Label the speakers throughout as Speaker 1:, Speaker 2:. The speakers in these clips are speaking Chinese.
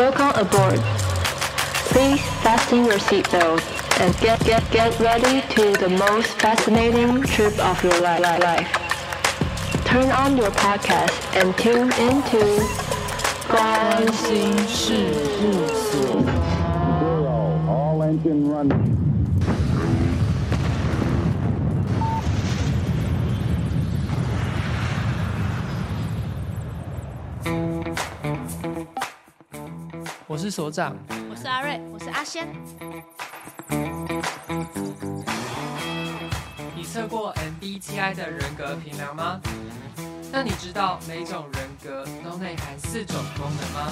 Speaker 1: Welcome aboard. Please fasten your seatbelt and get get get ready to the most fascinating trip of your li- li- life. Turn on your podcast and tune into 关心事务所。
Speaker 2: Zero, all engine running.
Speaker 3: 我是所长，
Speaker 4: 我是阿瑞，我是阿仙。
Speaker 3: 你测过 MBTI 的人格评量吗？那你知道每种人格都内含四种功能吗？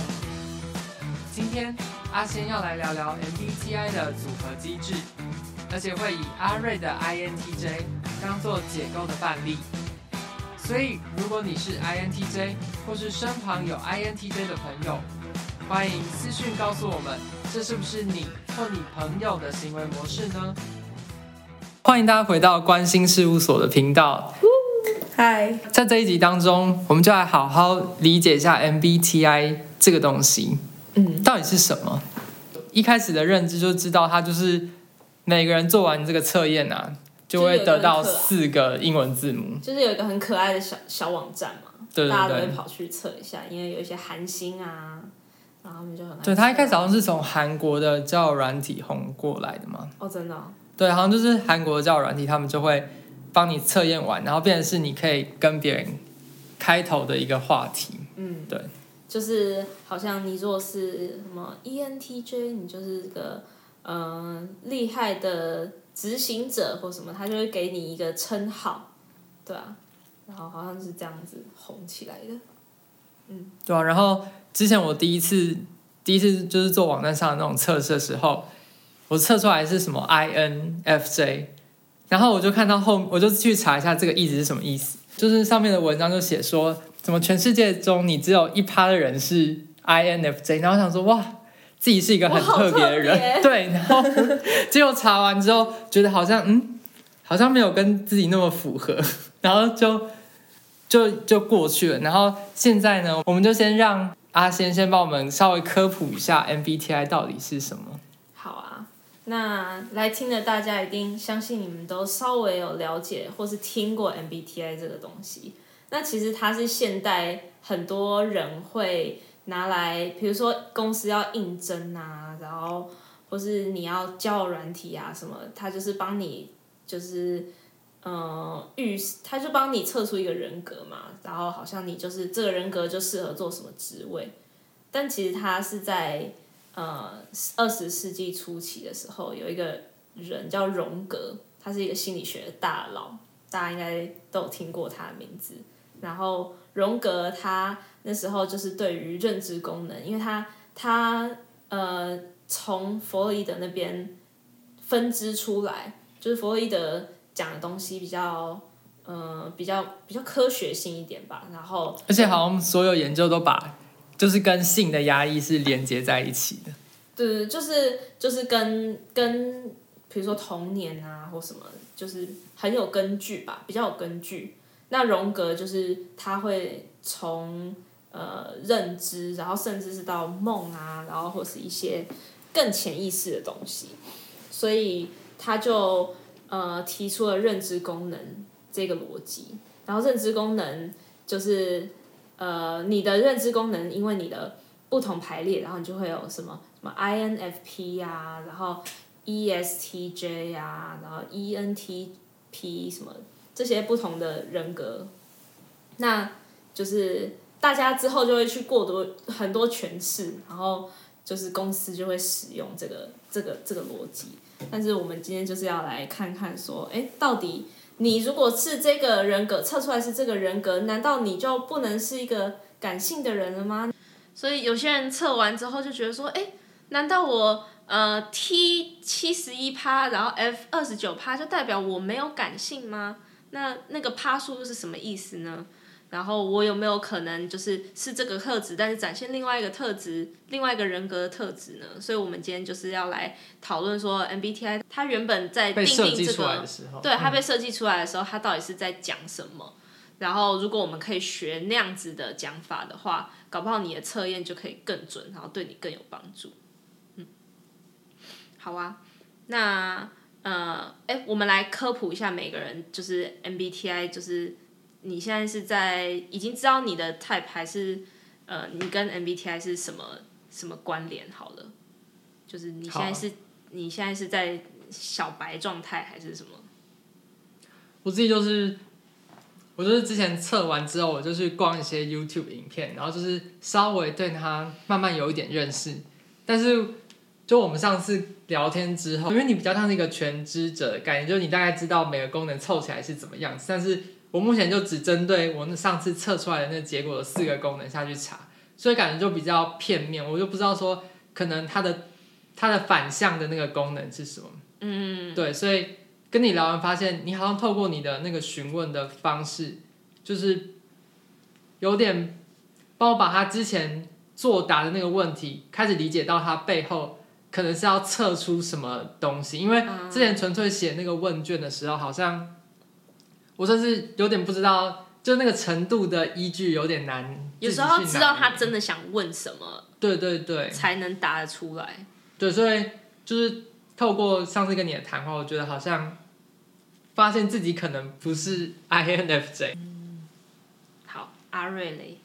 Speaker 3: 今天阿仙要来聊聊 MBTI 的组合机制，而且会以阿瑞的 INTJ 当做解构的范例。所以，如果你是 INTJ，或是身旁有 INTJ 的朋友，欢迎私讯告诉我们，这是不是你或你朋友的行为模式呢？欢迎大家回到关心事务所的频道。
Speaker 5: 嗨，
Speaker 3: 在这一集当中，我们就来好好理解一下 MBTI 这个东西，
Speaker 5: 嗯，
Speaker 3: 到底是什么？一开始的认知就知道，它就是每个人做完这个测验啊，就会得到四个英文字母。
Speaker 5: 就是有一个很可爱的小小网站嘛，
Speaker 3: 对对对
Speaker 5: 大家都会跑去测一下，因为有一些韩星啊，然后他们就很爱
Speaker 3: 对，他一开始好像是从韩国的交友软体红过来的嘛。
Speaker 5: 哦，真的哦、
Speaker 3: 对，好像就是韩国的交友软体，他们就会帮你测验完，然后变成是你可以跟别人开头的一个话题。
Speaker 5: 嗯，
Speaker 3: 对，
Speaker 5: 就是好像你如果是什么 ENTJ，你就是个嗯、呃、厉害的执行者或什么，他就会给你一个称号，对啊，然后好像是这样子红起来的。
Speaker 3: 嗯对啊，然后之前我第一次第一次就是做网站上的那种测试的时候，我测出来是什么 INFJ，然后我就看到后，我就去查一下这个意思是什么意思，就是上面的文章就写说，怎么全世界中你只有一趴的人是 INFJ，然后我想说哇，自己是一个很特别的人，对，然后结果查完之后觉得好像嗯，好像没有跟自己那么符合，然后就。就就过去了，然后现在呢，我们就先让阿仙先帮我们稍微科普一下 MBTI 到底是什么。
Speaker 5: 好啊，那来听的大家一定相信你们都稍微有了解或是听过 MBTI 这个东西。那其实它是现代很多人会拿来，比如说公司要应征啊，然后或是你要交友软体啊什么，它就是帮你就是。嗯，预他就帮你测出一个人格嘛，然后好像你就是这个人格就适合做什么职位，但其实他是在呃二十世纪初期的时候，有一个人叫荣格，他是一个心理学的大佬，大家应该都有听过他的名字。然后荣格他那时候就是对于认知功能，因为他他呃从弗洛伊德那边分支出来，就是弗洛伊德。讲的东西比较，嗯、呃，比较比较科学性一点吧。然后，
Speaker 3: 而且好像所有研究都把，就是跟性的压抑是连接在一起的。
Speaker 5: 对对，就是就是跟跟，比如说童年啊或什么，就是很有根据吧，比较有根据。那荣格就是他会从呃认知，然后甚至是到梦啊，然后或是一些更潜意识的东西，所以他就。呃，提出了认知功能这个逻辑，然后认知功能就是呃，你的认知功能因为你的不同排列，然后你就会有什么什么 INFP 呀、啊，然后 ESTJ 呀、啊，然后 ENTP 什么这些不同的人格，那就是大家之后就会去过多很多诠释，然后就是公司就会使用这个这个这个逻辑。但是我们今天就是要来看看说，哎，到底你如果是这个人格测出来是这个人格，难道你就不能是一个感性的人了吗？所以有些人测完之后就觉得说，哎，难道我呃 T 七十一趴，然后 F 二十九趴，就代表我没有感性吗？那那个趴数又是什么意思呢？然后我有没有可能就是是这个特质，但是展现另外一个特质，另外一个人格的特质呢？所以，我们今天就是要来讨论说，MBTI 它原本在定定这个，对它被设计出来的时候，它到底是在讲什么？然后如果我们可以学那样子的讲法的话，搞不好你的测验就可以更准，然后对你更有帮助。嗯，好啊，那呃，哎，我们来科普一下每个人，就是 MBTI，就是你现在是在已经知道你的 type 还是呃，你跟 MBTI 是什么什么关联？好了，就是你现在是你现在是在小白状态还是什么？
Speaker 3: 我自己就是。我就是之前测完之后，我就去逛一些 YouTube 影片，然后就是稍微对它慢慢有一点认识。但是，就我们上次聊天之后，因为你比较像是一个全知者的概念，就是你大概知道每个功能凑起来是怎么样子。但是我目前就只针对我那上次测出来的那结果的四个功能下去查，所以感觉就比较片面。我就不知道说可能它的它的反向的那个功能是什么。嗯，对，所以。跟你聊完，发现你好像透过你的那个询问的方式，就是有点帮我把他之前作答的那个问题开始理解到他背后可能是要测出什么东西。因为之前纯粹写那个问卷的时候，好像我甚至有点不知道，就那个程度的依据有点难。
Speaker 5: 有时候知道他真的想问什么，
Speaker 3: 对对对，
Speaker 5: 才能答得出来。
Speaker 3: 对，所以就是。透过上次跟你的谈话，我觉得好像发现自己可能不是 INFJ。
Speaker 5: 嗯，好，阿瑞雷，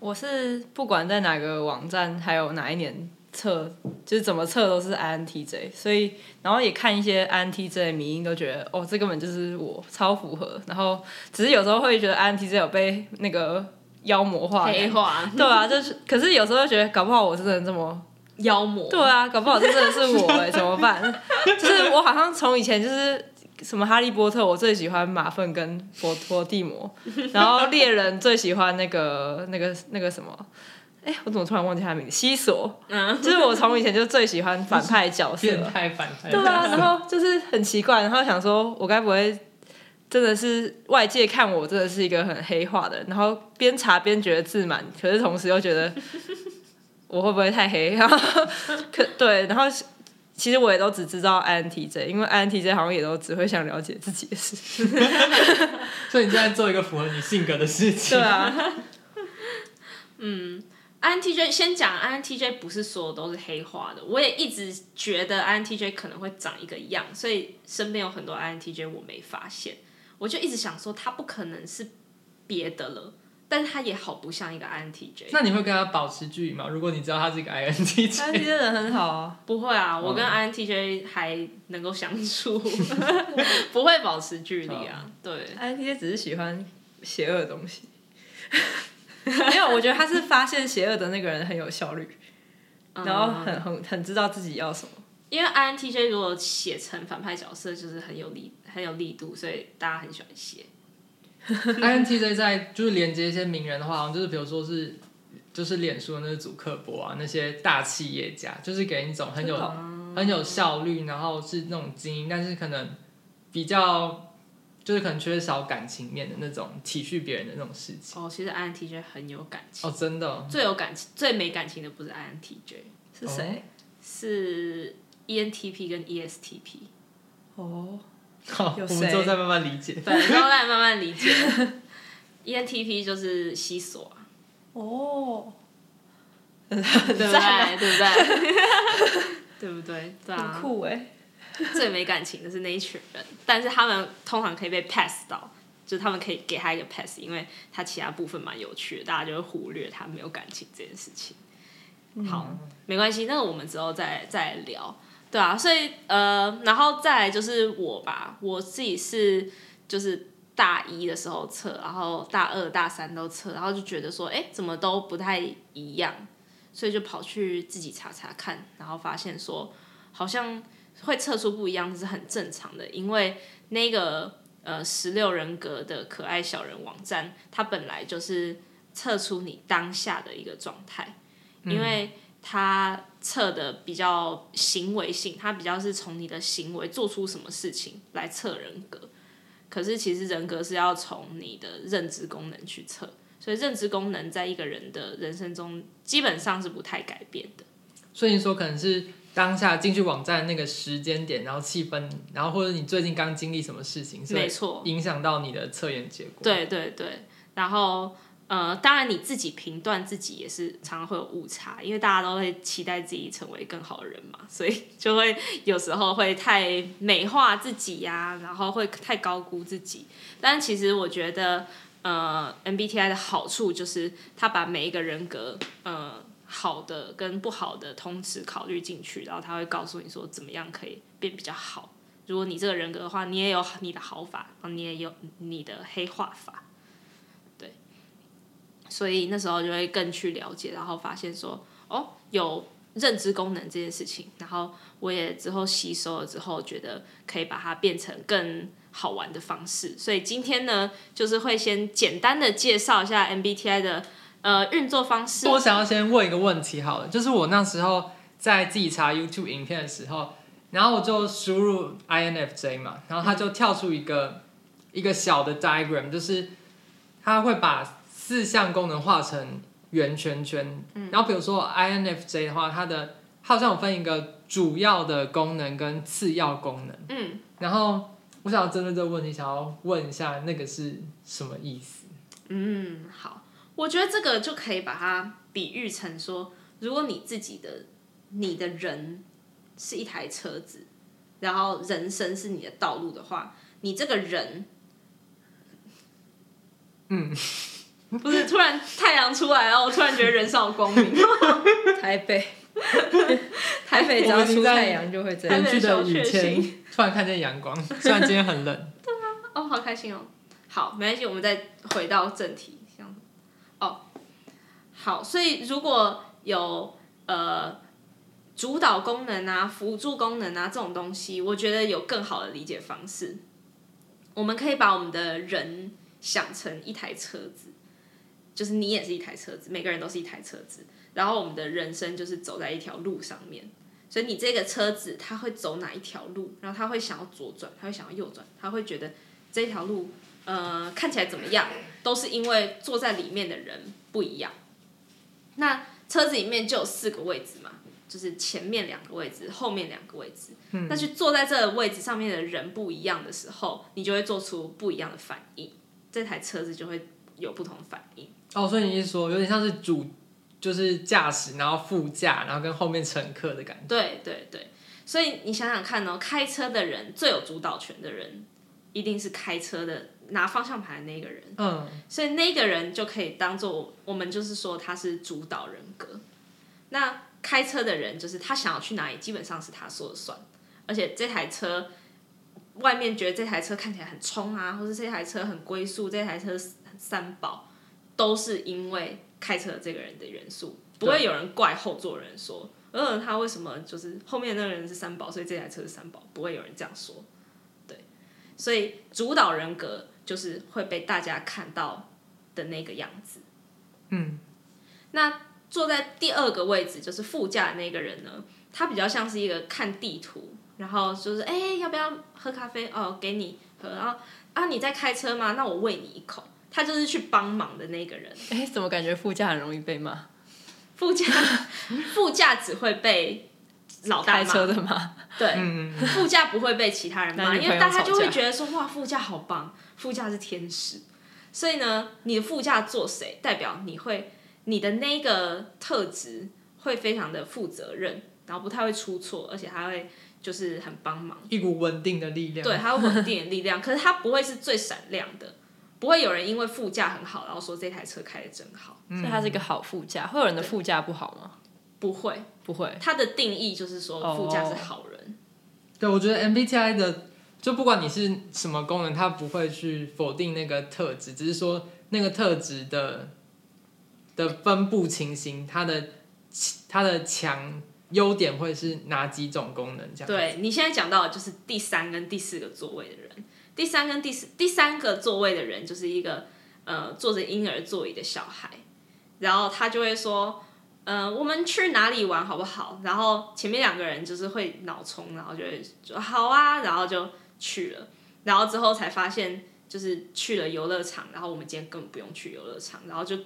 Speaker 6: 我是不管在哪个网站，还有哪一年测，就是怎么测都是 INTJ。所以，然后也看一些 INTJ 的迷因，都觉得哦，这根本就是我，超符合。然后，只是有时候会觉得 INTJ 有被那个妖魔化、
Speaker 5: 黑化，
Speaker 6: 对啊，就是，可是有时候觉得，搞不好我是真的这么。
Speaker 5: 妖魔
Speaker 6: 对啊，搞不好这真的是我哎，怎么办？就是我好像从以前就是什么哈利波特，我最喜欢马粪跟佛佛地魔，然后猎人最喜欢那个那个那个什么，哎，我怎么突然忘记他的名字？西索，嗯，就是我从以前就最喜欢反派角色，
Speaker 3: 变态反派，
Speaker 6: 对啊，然后就是很奇怪，然后想说我该不会真的是外界看我真的是一个很黑化的人，然后边查边觉得自满，可是同时又觉得。我会不会太黑？然后可对，然后其实我也都只知道 INTJ，因为 INTJ 好像也都只会想了解自己的事。
Speaker 3: 所以你现在做一个符合你性格的事情。
Speaker 6: 对啊。
Speaker 5: 嗯，INTJ 先讲 INTJ 不是所有都是黑化的，我也一直觉得 INTJ 可能会长一个样，所以身边有很多 INTJ 我没发现，我就一直想说他不可能是别的了。但是他也好不像一个 INTJ。那
Speaker 3: 你会跟他保持距离吗？如果你知道他是一个 INTJ，INTJ
Speaker 6: 人 很好啊。
Speaker 5: 不会啊，我跟 INTJ 还能够相处，不会保持距离啊。对
Speaker 6: ，INTJ 只是喜欢邪恶的东西。没有，我觉得他是发现邪恶的那个人很有效率，然后很很很知道自己要什么。
Speaker 5: 因为 INTJ 如果写成反派角色，就是很有力很有力度，所以大家很喜欢写。
Speaker 3: INTJ 在就是连接一些名人的话，好像就是比如说是就是脸书的那个祖克伯啊，那些大企业家，就是给人一种很有很有效率，然后是那种精英，但是可能比较就是可能缺少感情面的那种体恤别人的那种事情。
Speaker 5: 哦，其实 INTJ 很有感情
Speaker 3: 哦，真的、哦。
Speaker 5: 最有感情、最没感情的不是 INTJ，
Speaker 6: 是谁？哦、
Speaker 5: 是 ENTP 跟 ESTP。
Speaker 6: 哦。
Speaker 3: 好，我们之后再慢慢理解。
Speaker 5: 对，之后再慢慢理解。ENTP 就是西索啊。
Speaker 6: 哦。
Speaker 5: 对不对？对不对？对。
Speaker 6: 很酷哎。
Speaker 5: 最没感情的是那一群人，但是他们通常可以被 pass 到，就是他们可以给他一个 pass，因为他其他部分蛮有趣的，大家就会忽略他没有感情这件事情。好，嗯、没关系，那个我们之后再再聊。对啊，所以呃，然后再来就是我吧，我自己是就是大一的时候测，然后大二、大三都测，然后就觉得说，哎，怎么都不太一样，所以就跑去自己查查看，然后发现说，好像会测出不一样是很正常的，因为那个呃十六人格的可爱小人网站，它本来就是测出你当下的一个状态，因为。嗯他测的比较行为性，它比较是从你的行为做出什么事情来测人格。可是其实人格是要从你的认知功能去测，所以认知功能在一个人的人生中基本上是不太改变的。
Speaker 3: 所以你说可能是当下进去网站那个时间点，然后气氛，然后或者你最近刚经历什么事情，
Speaker 5: 没错，
Speaker 3: 影响到你的测验结果。
Speaker 5: 对对对，然后呃，当然你自己评断自己也是常常会有误差，因为大家都会期待自己成为更好的人嘛，所以就会有时候会太美化自己呀、啊，然后会太高估自己。但其实我觉得，呃，MBTI 的好处就是它把每一个人格，呃。好的跟不好的同时考虑进去，然后他会告诉你说怎么样可以变比较好。如果你这个人格的话，你也有你的好法，然后你也有你的黑化法，对。所以那时候就会更去了解，然后发现说哦，有认知功能这件事情，然后我也之后吸收了之后，觉得可以把它变成更好玩的方式。所以今天呢，就是会先简单的介绍一下 MBTI 的。呃，运作方式。
Speaker 3: 我想要先问一个问题，好了，就是我那时候在自己查 YouTube 影片的时候，然后我就输入 INFJ 嘛，然后它就跳出一个、嗯、一个小的 diagram，就是它会把四项功能画成圆圈圈。嗯、然后比如说 INFJ 的话，它的它好像有分一个主要的功能跟次要功能。
Speaker 5: 嗯。
Speaker 3: 然后我想要针对这个问题，想要问一下那个是什么意思？
Speaker 5: 嗯，好。我觉得这个就可以把它比喻成说，如果你自己的你的人是一台车子，然后人生是你的道路的话，你这个人，
Speaker 3: 嗯，
Speaker 5: 不是突然太阳出来了，我突然觉得人生有光明。
Speaker 6: 台北，台北只要出太阳就会这样。
Speaker 3: 连续的雨天，突然看见阳光，虽然今天很冷。
Speaker 5: 对啊，哦，好开心哦。好，没关系，我们再回到正题。好，所以如果有呃主导功能啊、辅助功能啊这种东西，我觉得有更好的理解方式。我们可以把我们的人想成一台车子，就是你也是一台车子，每个人都是一台车子。然后我们的人生就是走在一条路上面，所以你这个车子它会走哪一条路，然后它会想要左转，它会想要右转，它会觉得这条路呃看起来怎么样，都是因为坐在里面的人不一样。那车子里面就有四个位置嘛，就是前面两个位置，后面两个位置。嗯。那去坐在这个位置上面的人不一样的时候，你就会做出不一样的反应，这台车子就会有不同的反应。
Speaker 3: 哦，所以你是说有点像是主，就是驾驶，然后副驾，然后跟后面乘客的感觉。
Speaker 5: 对对对，所以你想想看哦，开车的人最有主导权的人，一定是开车的。拿方向盘的那个人，
Speaker 3: 嗯，
Speaker 5: 所以那个人就可以当做我们就是说他是主导人格。那开车的人就是他想要去哪里，基本上是他说了算。而且这台车外面觉得这台车看起来很冲啊，或者这台车很龟速，这台车很三宝，都是因为开车的这个人的元素。不会有人怪后座人说，呃，他为什么就是后面那个人是三宝，所以这台车是三宝，不会有人这样说。对，所以主导人格。就是会被大家看到的那个样子，
Speaker 3: 嗯，
Speaker 5: 那坐在第二个位置就是副驾的那个人呢，他比较像是一个看地图，然后就是哎、欸，要不要喝咖啡？哦，给你喝。然后啊，你在开车吗？那我喂你一口。他就是去帮忙的那个人。
Speaker 6: 哎、欸，怎么感觉副驾很容易被骂？
Speaker 5: 副驾副驾只会被老大骂。
Speaker 6: 开车的吗？
Speaker 5: 对，嗯、副驾不会被其他人骂，因为大家就会觉得说哇，副驾好棒。副驾是天使，所以呢，你的副驾坐谁，代表你会你的那个特质会非常的负责任，然后不太会出错，而且还会就是很帮忙，
Speaker 3: 一股稳定的力量。
Speaker 5: 对，还有稳定的力量，可是它不会是最闪亮的，不会有人因为副驾很好，然后说这台车开的真好，
Speaker 6: 所以它是一个好副驾。会有人的副驾不好吗？
Speaker 5: 不会，
Speaker 6: 不会。
Speaker 5: 他的定义就是说副驾是好人。
Speaker 3: Oh. 对，我觉得 MBTI 的。就不管你是什么功能，它不会去否定那个特质，只是说那个特质的的分布情形，它的它的强优点会是哪几种功能？这样。
Speaker 5: 对，你现在讲到的就是第三跟第四个座位的人，第三跟第四第三个座位的人就是一个呃坐着婴儿座椅的小孩，然后他就会说，呃，我们去哪里玩好不好？然后前面两个人就是会脑冲，然后就会说好啊，然后就。去了，然后之后才发现，就是去了游乐场，然后我们今天根本不用去游乐场，然后就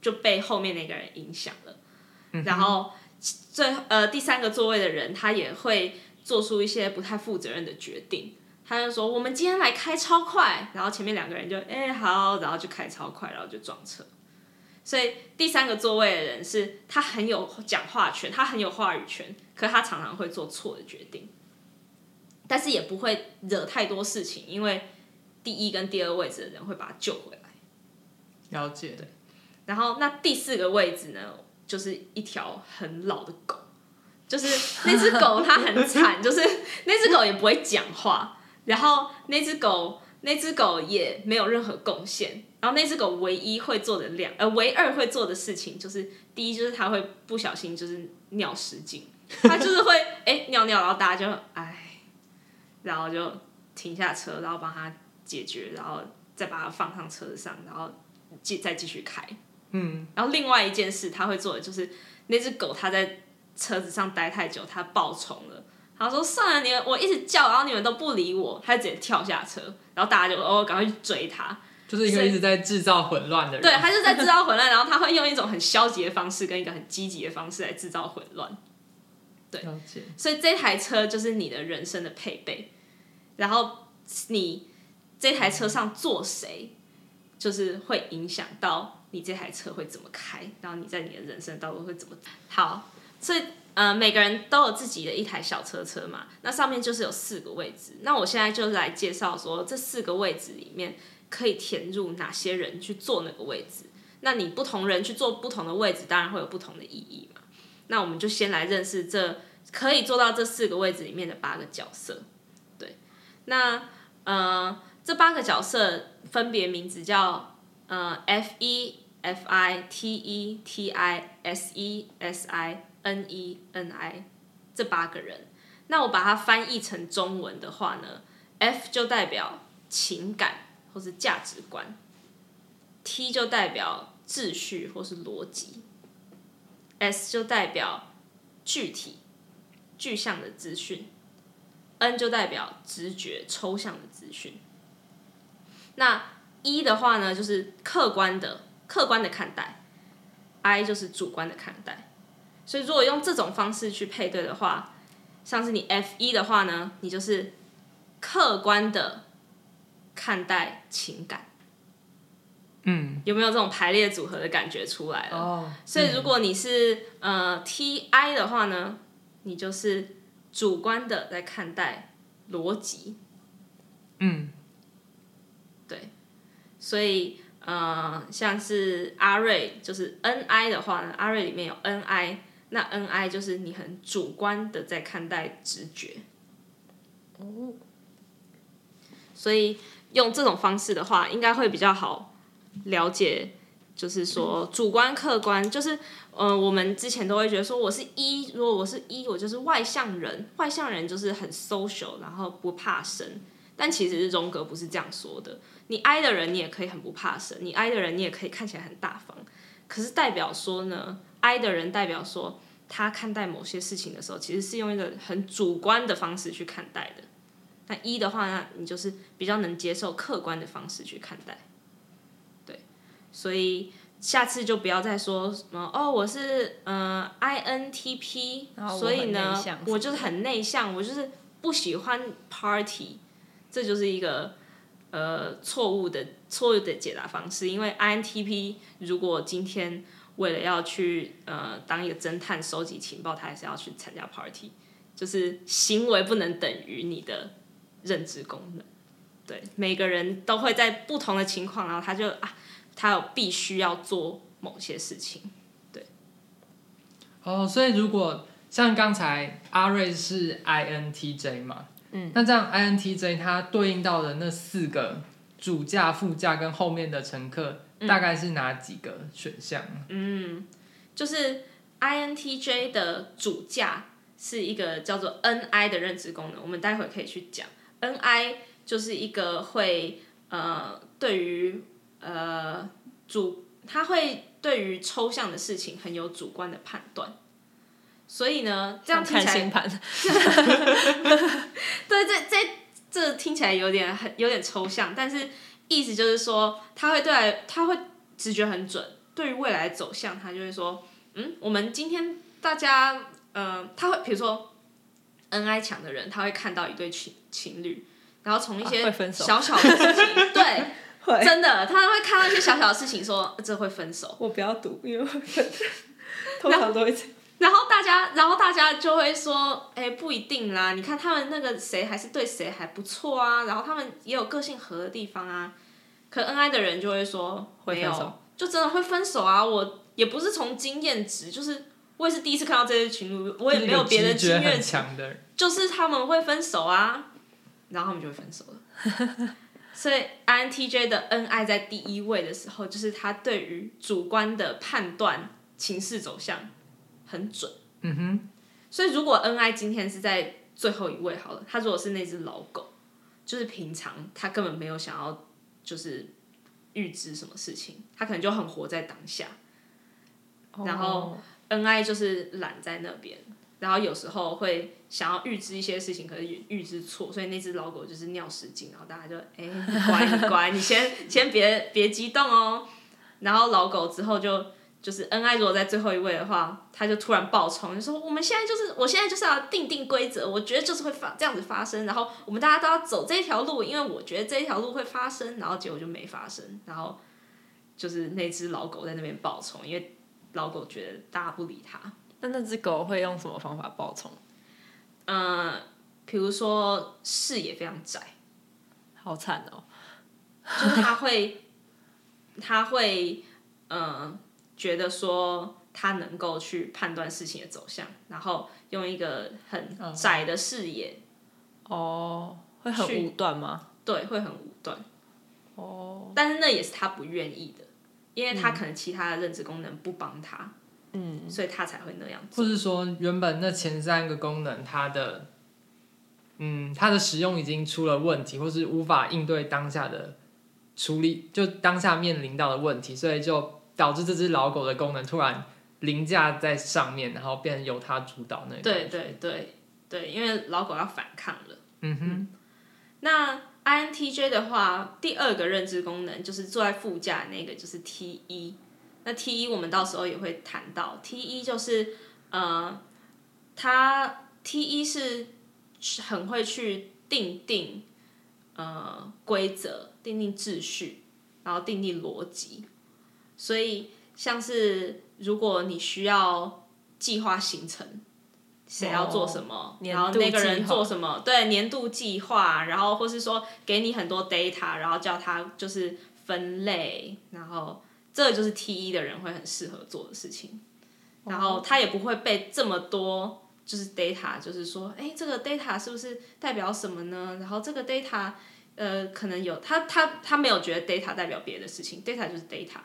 Speaker 5: 就被后面那个人影响了，嗯、然后最呃第三个座位的人，他也会做出一些不太负责任的决定。他就说：“我们今天来开超快。”然后前面两个人就哎、欸、好，然后就开超快，然后就撞车。所以第三个座位的人是他很有讲话权，他很有话语权，可是他常常会做错的决定，但是也不会惹太多事情，因为第一跟第二位置的人会把他救回来。
Speaker 3: 了解。
Speaker 5: 对。然后那第四个位置呢，就是一条很老的狗，就是那只狗它很惨，就是那只狗也不会讲话，然后那只狗那只狗也没有任何贡献。然后那只狗唯一会做的两呃，唯二会做的事情就是，第一就是它会不小心就是尿失禁，它就是会哎尿尿，然后大家就哎，然后就停下车，然后帮它解决，然后再把它放上车上，然后继再继续开。嗯。然后另外一件事它会做的就是，那只狗它在车子上待太久，它爆虫了。他说算了，你们我一直叫，然后你们都不理我，它直接跳下车，然后大家就哦赶快去追它。
Speaker 3: 就是一个一直在制造混乱的人，
Speaker 5: 对，他就在制造混乱，然后他会用一种很消极的方式跟一个很积极的方式来制造混乱，对，所以这台车就是你的人生的配备，然后你这台车上坐谁，就是会影响到你这台车会怎么开，然后你在你的人生道路会怎么好，所以呃每个人都有自己的一台小车车嘛，那上面就是有四个位置，那我现在就是来介绍说这四个位置里面。可以填入哪些人去坐那个位置？那你不同人去坐不同的位置，当然会有不同的意义嘛。那我们就先来认识这可以坐到这四个位置里面的八个角色。对，那呃，这八个角色分别名字叫呃 F E F I T E T I S E S I N E N I 这八个人。那我把它翻译成中文的话呢，F 就代表情感。或是价值观，T 就代表秩序或是逻辑，S 就代表具体具象的资讯，N 就代表直觉抽象的资讯。那 E 的话呢，就是客观的客观的看待，I 就是主观的看待。所以如果用这种方式去配对的话，像是你 F 一的话呢，你就是客观的。看待情感，嗯，有没有这种排列组合的感觉出来了？哦，所以如果你是、嗯、呃 T I 的话呢，你就是主观的在看待逻辑，嗯，对，所以呃，像是阿瑞就是 N I 的话呢，阿瑞里面有 N I，那 N I 就是你很主观的在看待直觉，哦，所以。用这种方式的话，应该会比较好了解。就是说，主观、客观，就是呃，我们之前都会觉得说，我是一如果我是一我就是外向人。外向人就是很 social，然后不怕生。但其实是荣格不是这样说的。你 I 的人，你也可以很不怕生；你 I 的人，你也可以看起来很大方。可是代表说呢，I 的人代表说，他看待某些事情的时候，其实是用一个很主观的方式去看待的。那一的话，那你就是比较能接受客观的方式去看待，对，所以下次就不要再说什么哦，我是呃 INTP，所以呢，我就是很内向，我就是不喜欢 party，这就是一个呃错误的错误的解答方式，因为 INTP 如果今天为了要去呃当一个侦探收集情报，他还是要去参加 party，就是行为不能等于你的。认知功能，对，每个人都会在不同的情况，然后他就啊，他有必须要做某些事情，对。
Speaker 3: 哦，所以如果像刚才阿瑞是 INTJ 嘛，嗯，那这样 INTJ 它对应到的那四个主驾、副驾跟后面的乘客，大概是哪几个选项？
Speaker 5: 嗯，就是 INTJ 的主驾是一个叫做 NI 的认知功能，我们待会可以去讲。N I 就是一个会呃，对于呃主，他会对于抽象的事情很有主观的判断，所以呢，这样听起来，对，这这这听起来有点很有点抽象，但是意思就是说，他会对他会直觉很准，对于未来的走向，他就会说，嗯，我们今天大家，呃，他会比如说，N I 强的人，他会看到一对情情侣，然后从一些小小的事情，啊、对，会真的，他会看到一些小小的事情说，说这会分手。
Speaker 6: 我不要赌，因为通常都会。
Speaker 5: 然后大家，然后大家就会说，哎，不一定啦，你看他们那个谁还是对谁还不错啊，然后他们也有个性合的地方啊。可 N I 的人就会说，没有，就真的会分手啊。我也不是从经验值，就是我也是第一次看到这些群组，我也没有别的经验值，就是他们会分手啊，然后他们就会分手了。所以 I N T J 的恩爱在第一位的时候，就是他对于主观的判断情势走向很准。嗯哼。所以如果恩爱今天是在最后一位好了，他如果是那只老狗，就是平常他根本没有想要。就是预知什么事情，他可能就很活在当下。Oh. 然后恩爱就是懒在那边，然后有时候会想要预知一些事情，可是预知错，所以那只老狗就是尿失禁，然后大家就哎，乖你乖，你先先别别激动哦。然后老狗之后就。就是恩爱如果在最后一位的话，他就突然爆冲，就说我们现在就是，我现在就是要定定规则，我觉得就是会发这样子发生，然后我们大家都要走这条路，因为我觉得这条路会发生，然后结果就没发生，然后就是那只老狗在那边爆冲，因为老狗觉得大家不理他。
Speaker 6: 那那只狗会用什么方法报仇？
Speaker 5: 嗯、呃，比如说视野非常窄，
Speaker 6: 好惨哦，
Speaker 5: 就是他会，它会，嗯、呃。觉得说它能够去判断事情的走向，然后用一个很窄的视野，
Speaker 6: 哦，会很武断吗？
Speaker 5: 对，会很武断。哦，但是那也是他不愿意的，因为他可能其他的认知功能不帮他，嗯，所以它才会那样子。
Speaker 3: 或是说，原本那前三个功能，它的，嗯，它的使用已经出了问题，或是无法应对当下的处理，就当下面临到的问题，所以就。导致这只老狗的功能突然凌驾在上面，然后变成由它主导那个。
Speaker 5: 对对对对，因为老狗要反抗了。嗯哼。那 INTJ 的话，第二个认知功能就是坐在副驾那个，就是 T1。那 T 一我们到时候也会谈到，T 一就是呃，他 T 一是很会去定定呃规则、定定秩序，然后定定逻辑。所以，像是如果你需要计划行程，谁要做什么，哦、然后那个人做什么，对，年度计划，然后或是说给你很多 data，然后叫他就是分类，然后这个就是 T 一的人会很适合做的事情，然后他也不会被这么多就是 data，就是说，哎，这个 data 是不是代表什么呢？然后这个 data，呃，可能有他他他没有觉得 data 代表别的事情，data 就是 data。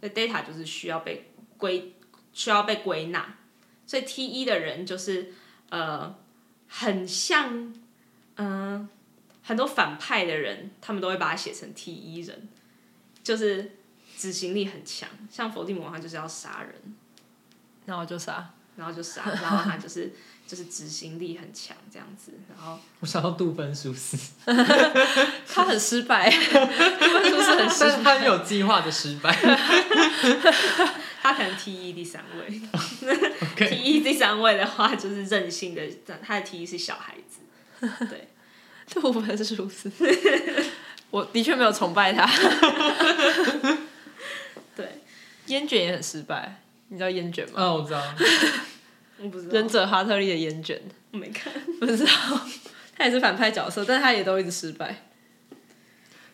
Speaker 5: 那 data 就是需要被归，需要被归纳，所以 T 一的人就是呃，很像，嗯、呃，很多反派的人，他们都会把它写成 T 一人，就是执行力很强，像伏地魔他就是要杀人，
Speaker 6: 然后就杀，
Speaker 5: 然后就杀，然后他就是。就是执行力很强这样子，然后
Speaker 3: 我想到杜芬舒斯，
Speaker 6: 他很失败，杜芬舒斯很失败，
Speaker 3: 他有计划的失败，
Speaker 5: 他可能 T 一第三位，T 一第三位的话就是任性的，他的 T 一是小孩子，对，
Speaker 6: 杜芬舒斯，我的确没有崇拜他，
Speaker 5: 对，
Speaker 6: 烟卷也很失败，你知道烟卷吗？
Speaker 3: 嗯，我 知道。
Speaker 6: 忍者哈特利的烟卷，
Speaker 5: 我没看，
Speaker 6: 不知道。他也是反派角色，但是他也都一直失败。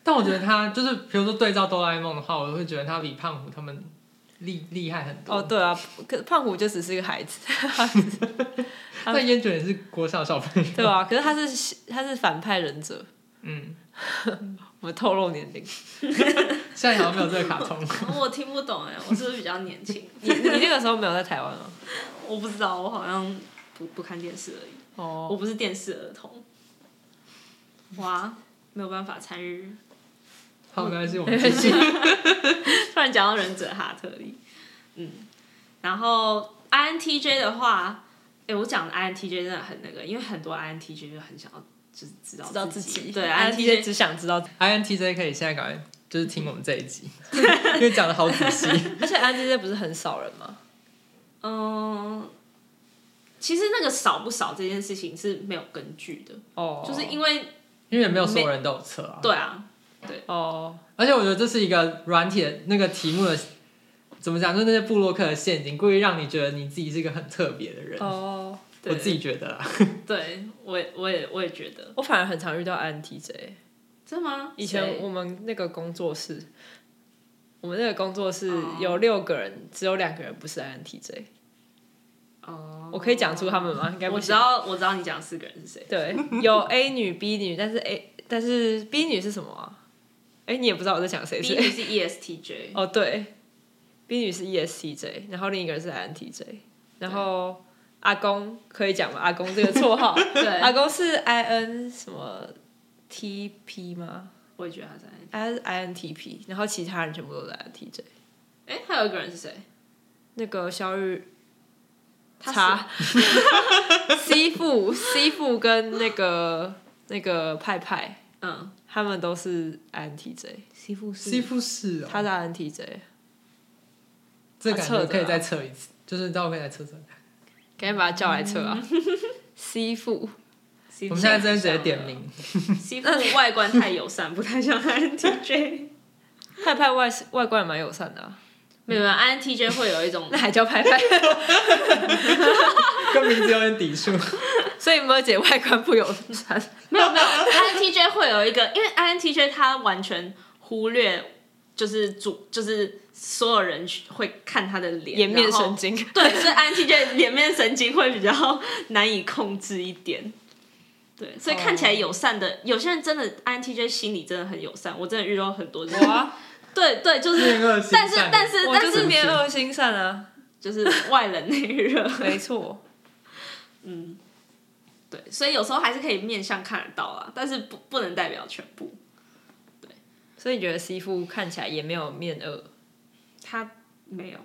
Speaker 3: 但我觉得他就是，比如说对照哆啦 A 梦的话，我会觉得他比胖虎他们厉厉害很多。
Speaker 6: 哦，对啊，可胖虎就只是一个孩子。
Speaker 3: 那烟卷也是国小小朋友，
Speaker 6: 对啊，可是他是他是反派忍者。嗯。我透露年龄。
Speaker 3: 现在好像没有这个卡通。
Speaker 5: 我听不懂哎，我是不是比较年轻？
Speaker 6: 你你那个时候没有在台湾吗？
Speaker 5: 我不知道，我好像不不看电视而已。哦。我不是电视儿童。哇，没有办法参与。
Speaker 3: 好，没关系，我们继续。
Speaker 5: 突然讲到忍者哈特利，嗯，然后 INTJ 的话，哎，我讲的 INTJ 真的很那个，因为很多 INTJ 就很想要就是知道
Speaker 6: 知道自己，
Speaker 5: 对，INTJ
Speaker 6: 只想知道。
Speaker 3: INTJ 可以现在赶快就是听我们这一集，因为讲的好仔细。
Speaker 6: 而且 INTJ 不是很少人吗？
Speaker 5: 嗯，其实那个少不少这件事情是没有根据的，
Speaker 6: 哦，
Speaker 5: 就是因为
Speaker 3: 因为没有所有人都有车啊。
Speaker 5: 对啊，对
Speaker 6: 哦，
Speaker 3: 而且我觉得这是一个软体的那个题目的怎么讲，就是那些布洛克的陷阱，故意让你觉得你自己是一个很特别的人。
Speaker 6: 哦，
Speaker 3: 我自己觉得啦。
Speaker 5: 对我也我也我也觉得，
Speaker 6: 我反而很常遇到 INTJ。
Speaker 5: 真的吗？
Speaker 6: 以前我们那个工作室，我们那个工作室
Speaker 5: 哦
Speaker 6: 有六个人，只有两个人不是 INTJ。
Speaker 5: 哦，
Speaker 6: 我可以讲出他们吗？应该。
Speaker 5: 我知道我知道你讲四个人是谁，
Speaker 6: 对，有 A 女、B 女，但是 A 但是 B 女是什么啊？哎，你也不知道我在讲谁是
Speaker 5: B 女是 E ESTJ，
Speaker 6: 哦，对，B 女是 ESTJ，然后另一个人是 INTJ，然后阿公可以讲吗？阿公这个绰号，
Speaker 5: 对
Speaker 6: 阿公是 IN 什么 TP 吗？
Speaker 5: 我也觉得他是 IN。
Speaker 6: 他是 INTP，然后其他人全部都是 INTJ。
Speaker 5: 哎，还有一个人是谁？
Speaker 6: 那个肖玉
Speaker 5: 他
Speaker 6: C 父 C 父跟那个那个派派，
Speaker 5: 嗯，
Speaker 6: 他们都是 INTJ，
Speaker 5: 西富是
Speaker 3: 西夫是哦，
Speaker 6: 他是 INTJ，
Speaker 3: 这感
Speaker 6: 他测的啊
Speaker 3: 觉可以再测一次，就是到可以再测测看。
Speaker 6: 赶紧把他叫来测啊！C 父，
Speaker 3: 我们现在真的直接点名，
Speaker 5: 西富外观太友善，不太像 INTJ。
Speaker 6: 派派外外观也蛮友善的啊，
Speaker 5: 没有没有，INTJ 会有一种
Speaker 6: 那还叫派派，
Speaker 3: 跟名字有点抵触。
Speaker 6: 所以摩姐外观不友善。
Speaker 5: 没有没有，INTJ 会有一个，因为 INTJ 他完全忽略，就是主就是所有人会看他的脸，
Speaker 6: 颜面神经，
Speaker 5: 对，所以 INTJ 脸面神经会比较难以控制一点。对，所以看起来友善的，有些人真的 INTJ 心里真的很友善，我真的遇到很多这种。
Speaker 6: 我？啊，
Speaker 5: 对对，就是
Speaker 3: 面恶心，
Speaker 5: 但是但是
Speaker 6: 我就是
Speaker 5: 但是
Speaker 6: 面恶心善啊，
Speaker 5: 就是外冷内热。
Speaker 6: 没错。嗯。
Speaker 5: 对，所以有时候还是可以面相看得到啊，但是不不能代表全部。对。
Speaker 6: 所以你觉得 C 父看起来也没有面恶？
Speaker 5: 他没有，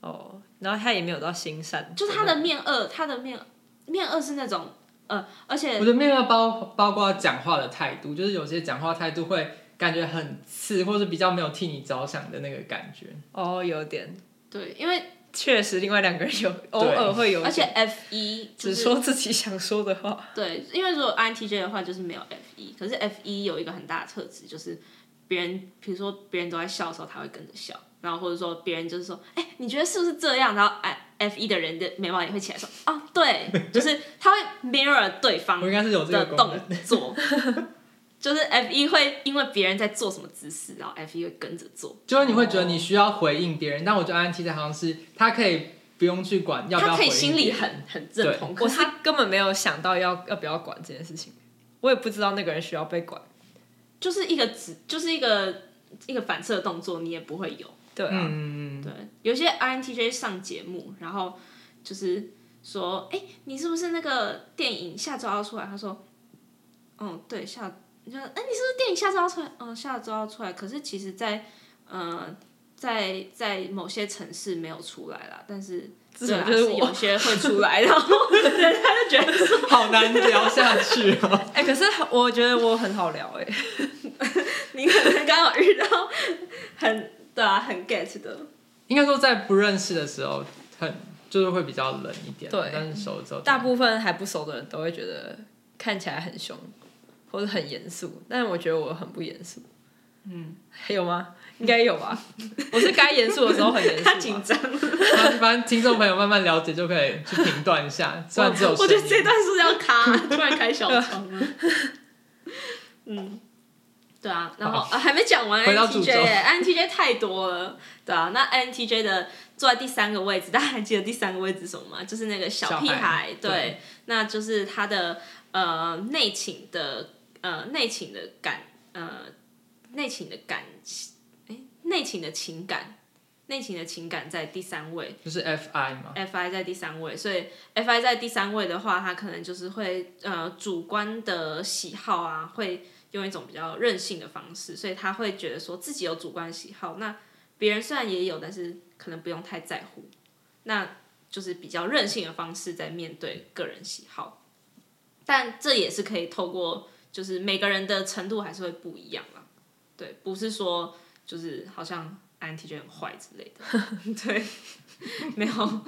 Speaker 6: 哦，然后他也没有到心善，
Speaker 5: 就是他的面恶，他的面面恶是那种呃，而且
Speaker 3: 我觉得面恶包包括讲话的态度，就是有些讲话态度会感觉很刺，或者比较没有替你着想的那个感觉。
Speaker 6: 哦，有点，
Speaker 5: 对，因为
Speaker 6: 确实另外两个人有偶尔会有，
Speaker 5: 而且 F 一、就是、
Speaker 6: 只说自己想说的话。
Speaker 5: 对，因为如果 INTJ 的话就是没有 F 一，可是 F 一有一个很大的特质就是别人，比如说别人都在笑的时候，他会跟着笑，然后或者说别人就是说，哎、你觉得是不是这样？然后 F 一的人的眉毛也会起来说，哦，对，就是他会 mirror 对方
Speaker 3: 我应该是有这
Speaker 5: 的动作。就是 F 一会因为别人在做什么姿势，然后 F 一会跟着做。
Speaker 3: 就是你会觉得你需要回应别人，但我觉得 INTJ 好像是他可以不用去管要不要
Speaker 5: 他可以
Speaker 3: 回应
Speaker 5: 心
Speaker 3: 里
Speaker 5: 很很认同，可
Speaker 6: 我是
Speaker 5: 是他
Speaker 6: 根本没有想到要要不要管这件事情，我也不知道那个人需要被管。
Speaker 5: 就是一个指，就是一个一个反射动作，你也不会有。
Speaker 6: 对啊，
Speaker 3: 嗯，
Speaker 5: 对，有些 INTJ 上节目，然后就是说，哎、你是不是那个电影下周要出来？他说，嗯，对，下，你说，哎、你是不是电影下周要出来？嗯，下周要出来。可是其实在，呃，在在某些城市没有出来啦，但是。
Speaker 6: 这
Speaker 5: 对啊，
Speaker 6: 就是
Speaker 5: 有些会出来，然后人家就觉得，
Speaker 3: 好难聊下去哦。
Speaker 6: 哎、可是我觉得我很好聊哎、
Speaker 5: 你可能刚好遇到很对啊，很 get 的。
Speaker 3: 应该说在不认识的时候，很就是会比较冷一点，
Speaker 6: 对
Speaker 3: 但是熟了之后，
Speaker 6: 大部分还不熟的人都会觉得看起来很凶，或者很严肃，但是我觉得我很不严肃。嗯，有吗？应该有吧。我是该严肃的时候很严肃吧。
Speaker 5: 他
Speaker 3: 紧张，反正听众朋友慢慢了解就可以去评断一下，虽然只有
Speaker 5: 我觉得这段是不是要卡，突然开小窗了。嗯，对啊，然后啊还没讲完
Speaker 3: 回到主
Speaker 5: INTJ
Speaker 3: 轴。
Speaker 5: 耶 INTJ 太多了，对啊，那 INTJ 的坐在第三个位置，大家还记得第三个位置是什么吗？就是那个小屁孩，
Speaker 3: 孩
Speaker 5: 对，
Speaker 3: 对
Speaker 5: 那就是他的呃内倾的呃内倾的感呃内倾的感，哎内倾的情感，内情的情感在第三位，
Speaker 3: 就是 FI 嘛
Speaker 5: ，FI 在第三位，所以 FI 在第三位的话，他可能就是会呃主观的喜好啊，会用一种比较任性的方式，所以他会觉得说自己有主观喜好，那别人虽然也有，但是可能不用太在乎，那就是比较任性的方式在面对个人喜好，但这也是可以透过就是每个人的程度还是会不一样啦，对，不是说就是好像 INTJ 很坏之类的。对，没有，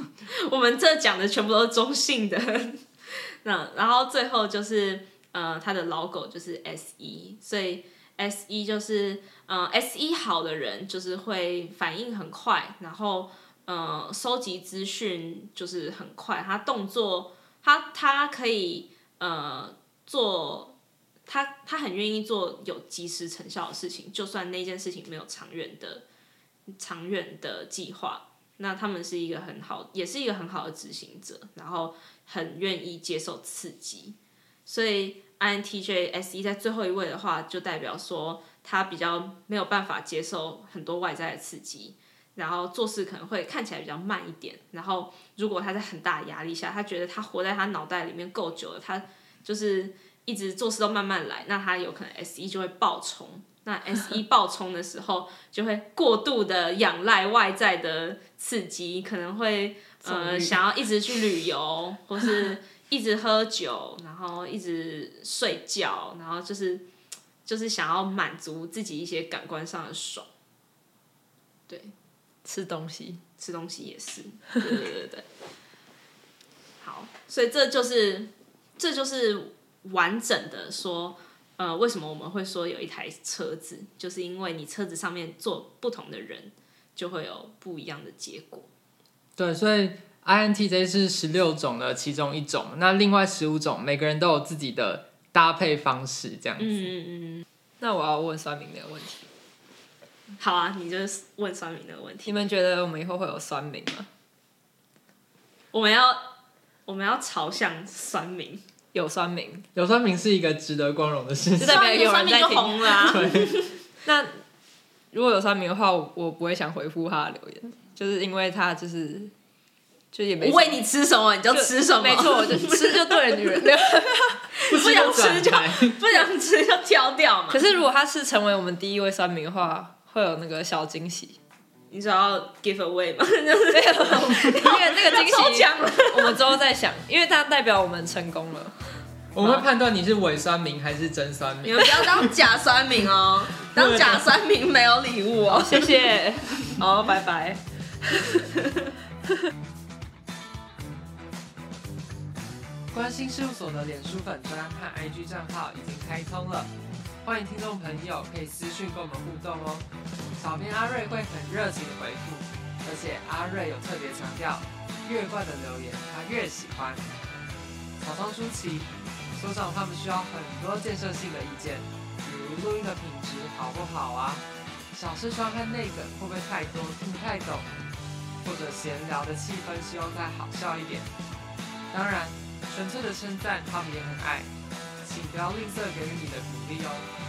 Speaker 5: 我们这讲的全部都是中性的。那然后最后就是呃，它的 logo 就是 S 一，所以 S 一就是呃 S 一好的人就是会反应很快，然后呃收集资讯就是很快，他动作他他可以呃做他他很愿意做有即时成效的事情，就算那件事情没有长远的长远的计划，那他们是一个很好，也是一个很好的执行者，然后。很愿意接受刺激，所以 INTJ SE 在最后一位的话，就代表说他比较没有办法接受很多外在的刺激，然后做事可能会看起来比较慢一点。然后如果他在很大的压力下，他觉得他活在他脑袋里面够久了，他就是一直做事都慢慢来，那他有可能 SE 就会爆冲。那 SE 爆冲的时候，就会过度的仰赖外在的刺激，可能会。呃，想要一直去旅游，或是一直喝酒，然后一直睡觉，然后就是就是想要满足自己一些感官上的爽。对，
Speaker 6: 吃东西，
Speaker 5: 吃东西也是，对对对对。好，所以这就是这就是完整的说，呃，为什么我们会说有一台车子，就是因为你车子上面坐不同的人，就会有不一样的结果。
Speaker 3: 对，所以 INTJ 是十六种的其中一种，那另外十五种每个人都有自己的搭配方式，这样子。
Speaker 5: 嗯嗯嗯。
Speaker 6: 那我要问酸民那个问题。
Speaker 5: 好啊，你就问酸民那个问题。
Speaker 6: 你们觉得我们以后会有酸民吗？
Speaker 5: 我们要我们要朝向酸民，
Speaker 6: 有酸民，
Speaker 3: 有酸民是一个值得光荣的事情。
Speaker 6: 就代表有人在听。
Speaker 5: 酸民就红了啊。
Speaker 6: 那如果有酸民的话，我不会想回复他的留言。就是因为他就是，就也没
Speaker 5: 喂你吃什么你就吃什么，
Speaker 6: 没错，就吃就对了，女人
Speaker 5: 不想吃就不想吃就挑掉嘛。
Speaker 6: 可是如果他是成为我们第一位酸民的话，会有那个小惊喜。
Speaker 5: 你只要 give away 吗？
Speaker 6: 没有，因为那个惊喜，我们之后再想，因为它代表我们成功了。
Speaker 3: 我们会判断你是伪酸民还是真酸民。
Speaker 5: 你们不要当假酸民哦，当假酸民没有礼物哦。
Speaker 6: 谢谢，好，拜拜。
Speaker 3: 关心事务所的脸书粉专和 IG 账号已经开通了，欢迎听众朋友可以私讯跟我们互动哦。小编阿瑞会很热情的回复，而且阿瑞有特别强调，越怪的留言他越喜欢。草创初期，所长他们需要很多建设性的意见，比如录音的品质好不好啊，小事窗和内梗会不会太多听不太懂。或者闲聊的气氛，希望再好笑一点。当然，纯粹的称赞他们也很爱，请不要吝啬给予你的鼓励哦。